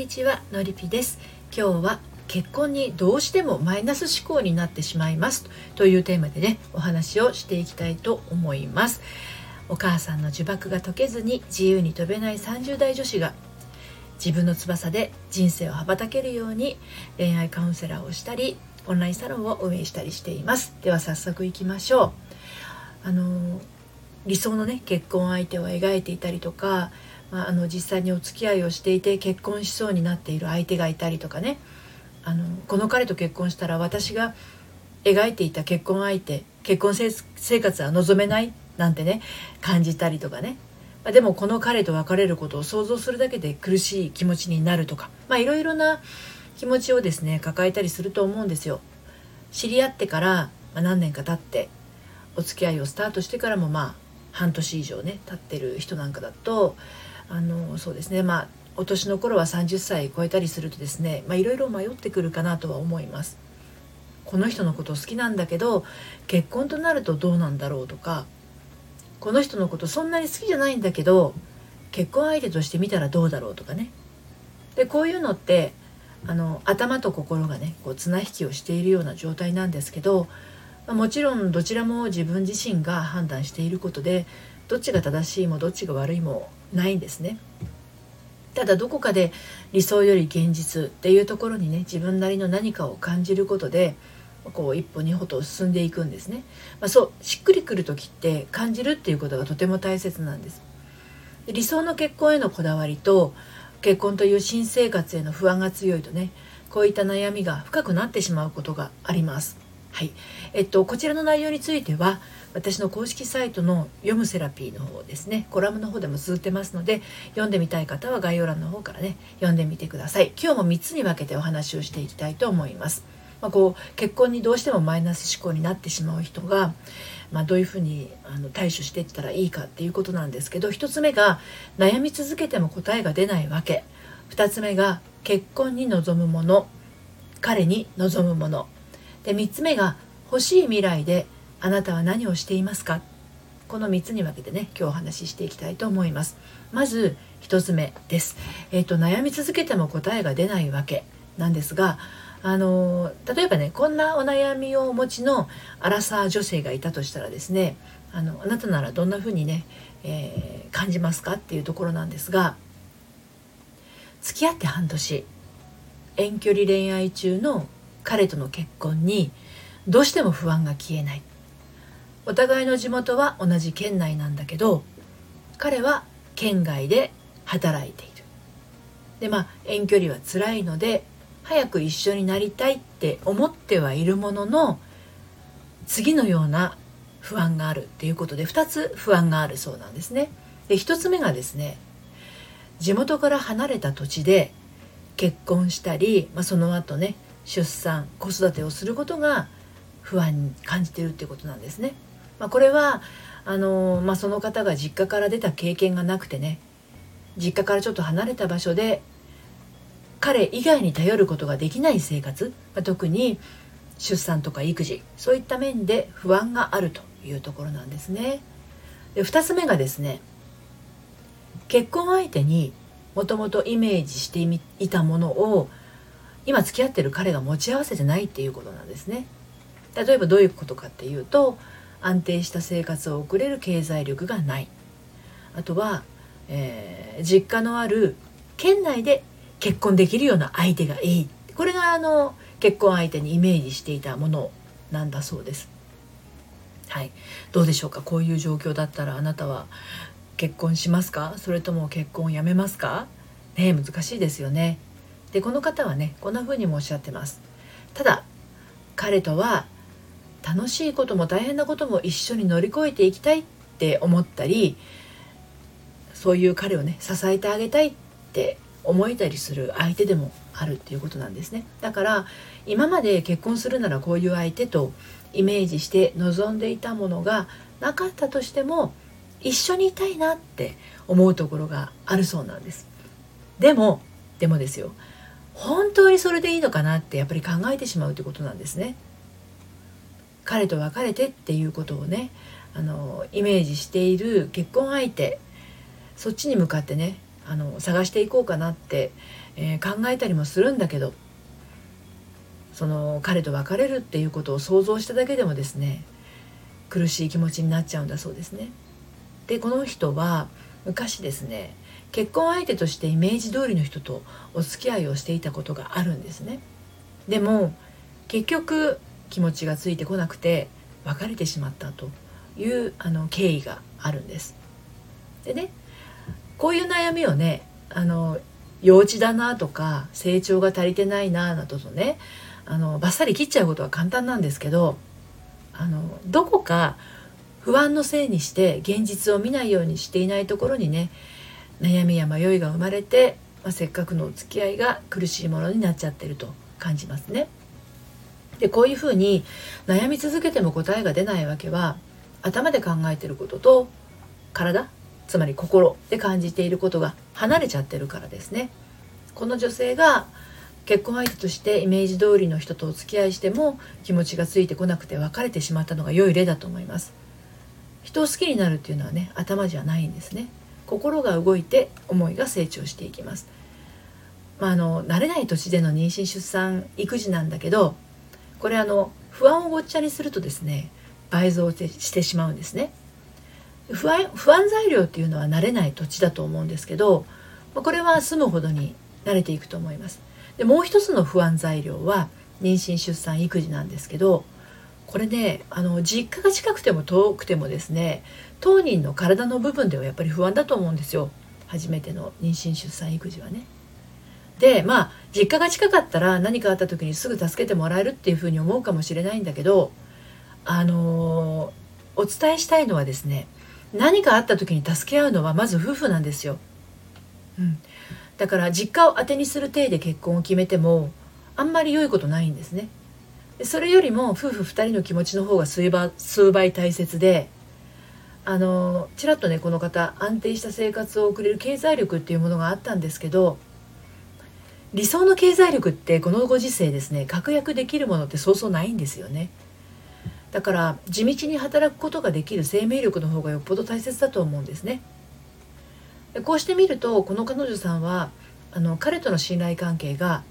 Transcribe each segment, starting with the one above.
にちはのりぴです。今日は結婚にどうしてもマイナス思考になってしまいます。というテーマでねお話をしていきたいと思います。お母さんの呪縛が解けずに自由に飛べない30代女子が自分の翼で人生を羽ばたけるように恋愛カウンセラーをしたりオンラインサロンを運営したりしています。では早速いきましょう。あの理想のね結婚相手を描いていたりとかまあ、あの実際にお付き合いをしていて結婚しそうになっている相手がいたりとかね。あのこの彼と結婚したら私が描いていた結婚相手結婚生活は望めないなんてね感じたりとかね、ま、でもこの彼と別れることを想像するだけで苦しい気持ちになるとか。まあいろいろな気持ちをですね抱えたりすると思うんですよ。知り合ってから、何年か経ってお付き合いをスタートしてからもまあ半年以上ね経ってる人なんかだとあのそうですねまあお年の頃は30歳超えたりするとですねいろいろ迷ってくるかなとは思います。この人のこと好きなんだけど結婚となるとどうなんだろうとかこの人のことそんなに好きじゃないんだけど結婚相手として見たらどうだろうとかねでこういうのってあの頭と心がねこう綱引きをしているような状態なんですけど、もちろんどちらも自分自身が判断していることでどっちが正しいもどっちが悪いもないんですね。ただどこかで理想より現実っていうところにね自分なりの何かを感じることでこう一歩二歩と進んでいくんですね。まあ、そうしっくりくる時って感じるっていうことがとても大切なんです。で理想の結婚へのこだわりと結婚という新生活への不安が強いとねこういった悩みが深くなってしまうことがあります。はい、えっとこちらの内容については私の公式サイトの読むセラピーの方ですね。コラムの方でも綴ってますので読んでみたい方は概要欄の方からね読んでみてください。今日も3つに分けてお話をしていきたいと思います。まあ、こう結婚にどうしてもマイナス思考になってしまう人が、まあ、どういうふうにあの対処していったらいいかっていうことなんですけど1つ目が悩み続けても答えが出ないわけ。2つ目が結婚に望むもの彼に望むもの。で3つ目が欲しい未来であなたは何をしていますか？この3つに分けてね今日お話ししていきたいと思います。まず1つ目です、えーと、悩み続けても答えが出ないわけなんですがあの例えばねこんなお悩みをお持ちのアラサー女性がいたとしたらですねあのあなたならどんな風にね、えー、感じますか？っていうところなんですが付き合って半年遠距離恋愛中の彼との結婚にどうしても不安が消えないお互いの地元は同じ県内なんだけど彼は県外で働いているでまあ遠距離は辛いので早く一緒になりたいって思ってはいるものの次のような不安があるっていうことで2つ不安があるそうなんですね。で1つ目がですね地元から離れた土地で結婚したり、まあ、その後ね出産子育てをすることが不安に感じているっていうことなんですね。まあ、これはあのまあ、その方が実家から出た経験がなくてね実家からちょっと離れた場所で彼以外に頼ることができない生活、まあ、特に出産とか育児そういった面で不安があるというところなんですね。で2つ目がですね結婚相手にもともとイメージしていたものを今付き合ってる彼が持ち合わせてないっていうことなんですね。例えばどういうことかっていうと安定した生活を送れる経済力がないあとは、えー、実家のある県内で結婚できるような相手がいいこれがあの結婚相手にイメージしていたものなんだそうです。はい、どうでしょうか？こういう状況だったらあなたは結婚しますか？それとも結婚をやめますか？ね難しいですよね。でこの方はねこんな風にもおっしゃってます。ただ彼とは楽しいことも大変なことも一緒に乗り越えていきたいって思ったりそういう彼をね支えてあげたいって思えたりする相手でもあるっていうことなんですね。だから今まで結婚するならこういう相手とイメージして望んでいたものがなかったとしても一緒にいたいなって思うところがあるそうなんです。でもでもですよ。本当にそれでいいのかなってやっぱり考えてしまうってことなんですね彼と別れてっていうことをねあのイメージしている結婚相手そっちに向かってねあの探していこうかなって、えー、考えたりもするんだけどその彼と別れるっていうことを想像しただけでもですね苦しい気持ちになっちゃうんだそうですね。でこの人は昔ですね結婚相手としてイメージ通りの人とお付き合いをしていたことがあるんですね。でも結局気持ちがついてこなくて別れてしまったというあの経緯があるんです。でねこういう悩みをねあの幼稚だなとか成長が足りてないななどとねあのバッサリ切っちゃうことは簡単なんですけどあのどこか不安のせいにして現実を見ないようにしていないところにね悩みや迷いが生まれて、まあ、せっかくのお付き合いが苦しいものになっちゃってると感じますね。でこういうふうに悩み続けても答えが出ないわけは頭で考えてることと体つまり心で感じていることが離れちゃってるからですね。この女性が結婚相手としてイメージ通りの人とお付き合いしても気持ちがついてこなくて別れてしまったのが良い例だと思います。人を好きになるっていうのはね頭じゃないんですね。心が動いて思いが成長していきます。まあ、あの慣れない土地での妊娠出産育児なんだけどこれあの不安をごっちゃにするとですね倍増してしまうんですね不安不安材料っていうのは慣れない土地だと思うんですけどこれは住むほどに慣れていくと思いますでもう一つの不安材料は妊娠出産育児なんですけどこれねあの実家が近くても遠くてもですね当人の体の部分ではやっぱり不安だと思うんですよ初めての妊娠出産育児はね。でまあ実家が近かったら何かあった時にすぐ助けてもらえるっていうふうに思うかもしれないんだけどあのー、お伝えしたいのはですね何かあった時に助け合うのはまず夫婦なんですよ。うん、だから実家を当てにする体で結婚を決めてもあんまり良いことないんですね。それよりも夫婦2人の気持ちの方が数倍数倍大切であのちらっとねこの方安定した生活を送れる経済力っていうものがあったんですけど理想の経済力ってこのご時世ですね確約できるものってそうそうないんですよね。だから地道に働くことができる生命力の方がよっぽど大切だと思うんですね。こうしてみるとこの彼女さんはあの彼との信頼関係が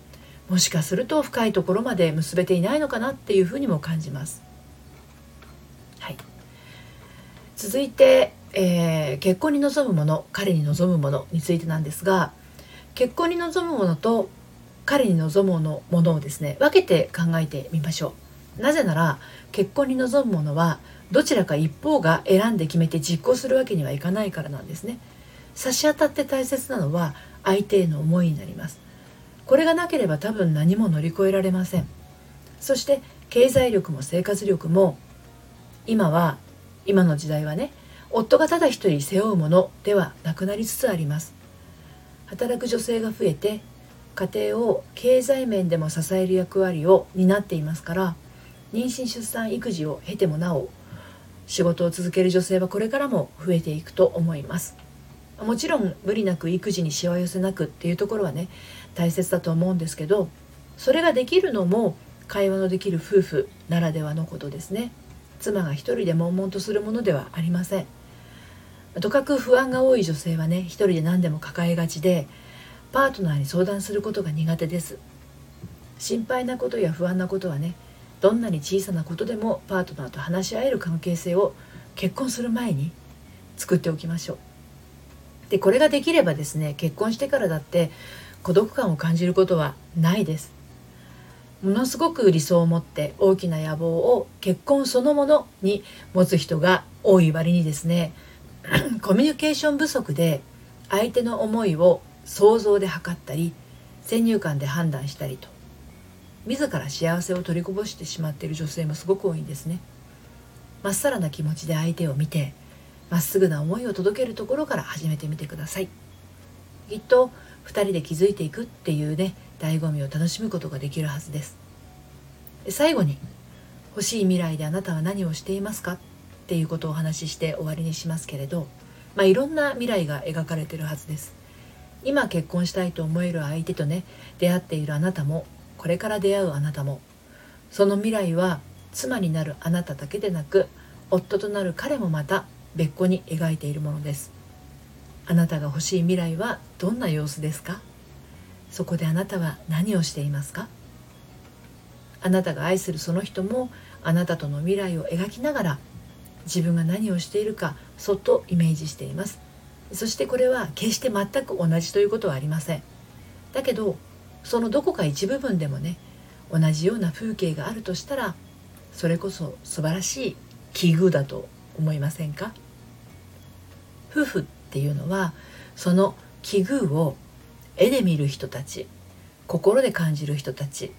もしかすると深いところまで結べていないのかなっていうふうにも感じます、はい、続いて、えー、結婚に望むもの彼に望むものについてなんですが結婚に望むものと彼に望むものをですね分けて考えてみましょう。なぜなら結婚に望むものはどちらか一方が選んで決めて実行するわけにはいかないからなんですね。差し当たって大切なのは相手への思いになります。これがなければ多分何も乗り越えられません。そして経済力も生活力も今は今の時代はね夫がただ一人背負うものではなくなりつつあります。働く女性が増えて家庭を経済面でも支える役割を担っていますから妊娠出産育児を経てもなお仕事を続ける女性はこれからも増えていくと思います。もちろん無理なく育児にしわ寄せなくっていうところはね大切だと思うんですけどそれができるのも会話のできる夫婦ならではのことですね。妻が一人で悶々とするものではありません。とかく不安が多い女性はね一人で何でも抱えがちでパートナーに相談することが苦手です。心配なことや不安なことはねどんなに小さなことでもパートナーと話し合える関係性を結婚する前に作っておきましょう。でこれができればですね結婚してからだって孤独感を感じることはないです。ものすごく理想を持って大きな野望を結婚そのものに持つ人が多い割にですね コミュニケーション不足で相手の思いを想像で測ったり先入観で判断したりと自ら幸せを取りこぼしてしまっている女性もすごく多いんですね。まっさらな気持ちで相手を見てまっすぐな思いを届けるところから始めてみてください。きっと2人で気づいていくっていうね醍醐味を楽しむことができるはずです。最後に欲しい未来であなたは何をしていますか？っていうことをお話しして終わりにしますけれど、まあ、いろんな未来が描かれてるはずです。今結婚したいと思える相手とね出会っているあなたもこれから出会うあなたもその未来は妻になるあなただけでなく夫となる彼もまた別個に描いているものです。あなたが欲しい未来はどんな様子ですか？そこであなたは何をしていますか？あなたが愛するその人もあなたとの未来を描きながら自分が何をしているかそっとイメージしています。そしてこれは決して全く同じということはありません。だけどそのどこか一部分でもね同じような風景があるとしたらそれこそ素晴らしい奇遇だと思いませんか？夫婦っていうのはその奇遇を絵で見る人たち心で感じる人たち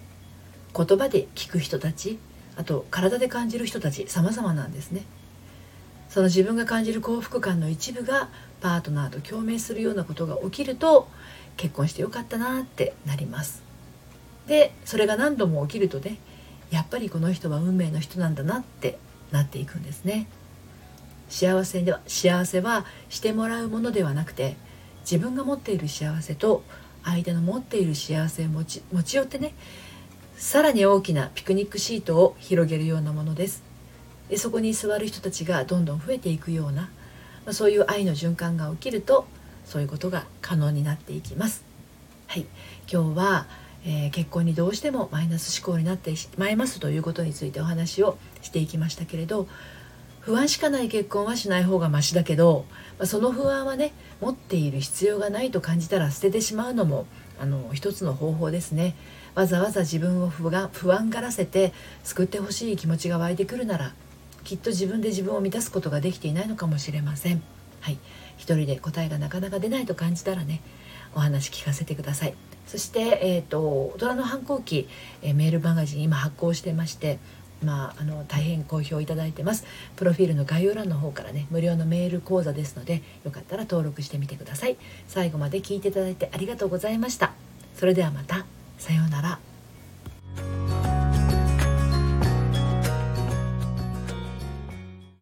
言葉で聞く人たちあと体で感じる人たち様々なんですね。その自分が感じる幸福感の一部がパートナーと共鳴するようなことが起きると結婚してよかったなってなります。でそれが何度も起きるとねやっぱりこの人は運命の人なんだなってなっていくんですね。幸せでは幸せはしてもらうものではなくて自分が持っている幸せと相手の持っている幸せを持ち持ち寄ってねさらに大きなピクニックシートを広げるようなものです。でそこに座る人たちがどんどん増えていくような、まあ、そういう愛の循環が起きるとそういうことが可能になっていきます。はい。今日は、えー、結婚にどうしてもマイナス思考になってしまいますということについてお話をしていきましたけれど不安しかない結婚はしない方がマシだけど、まあ、その不安はね持っている必要がないと感じたら捨ててしまうのもあの一つの方法ですね。わざわざ自分を不安不安がらせて救ってほしい気持ちが湧いてくるならきっと自分で自分を満たすことができていないのかもしれません。はい。一人で答えがなかなか出ないと感じたらねお話聞かせてください。そして、えーと、大人の反抗期、え、メールマガジン今発行してましてまあ、あの大変好評いただいてます。プロフィールの概要欄の方からね無料のメール講座ですのでよかったら登録してみてください。最後まで聞いていただいてありがとうございました。それではまた。さようなら。